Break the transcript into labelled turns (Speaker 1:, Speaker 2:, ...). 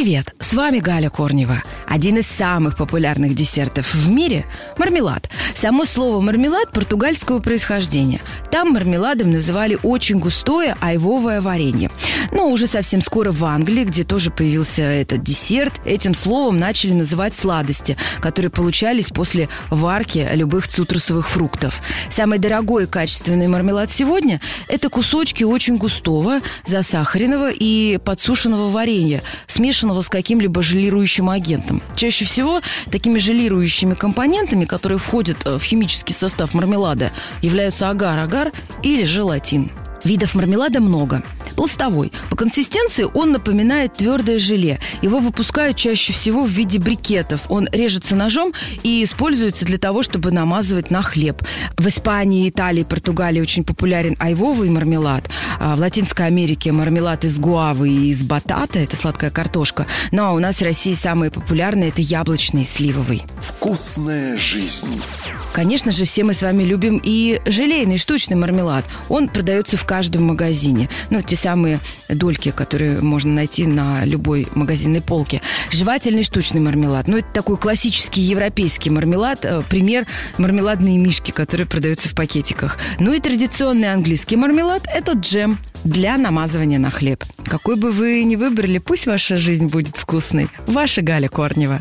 Speaker 1: Привет, с вами Галя Корнева. Один из самых популярных десертов в мире – мармелад. Само слово «мармелад» португальского происхождения. Там мармеладом называли очень густое айвовое варенье. Но уже совсем скоро в Англии, где тоже появился этот десерт, этим словом начали называть сладости, которые получались после варки любых цитрусовых фруктов. Самый дорогой и качественный мармелад сегодня – это кусочки очень густого, засахаренного и подсушенного варенья, смешанного с каким-либо желирующим агентом. Чаще всего такими желирующими компонентами, которые входят в химический состав мармелада, являются агар-агар или желатин. Видов мармелада много. Пластовой. По консистенции он напоминает твердое желе. Его выпускают чаще всего в виде брикетов. Он режется ножом и используется для того, чтобы намазывать на хлеб. В Испании, Италии, Португалии очень популярен айвовый мармелад. А в Латинской Америке мармелад из гуавы и из батата. Это сладкая картошка. Ну а у нас в России самые популярные это яблочный и сливовый.
Speaker 2: Вкусная жизнь.
Speaker 1: Конечно же, все мы с вами любим и желейный штучный мармелад. Он продается в каждом магазине. Ну, те самые дольки, которые можно найти на любой магазинной полке. Жевательный штучный мармелад. Ну, это такой классический европейский мармелад. Э, пример мармеладные мишки, которые продаются в пакетиках. Ну и традиционный английский мармелад – это джем для намазывания на хлеб. Какой бы вы ни выбрали, пусть ваша жизнь будет вкусной. Ваша Галя Корнева.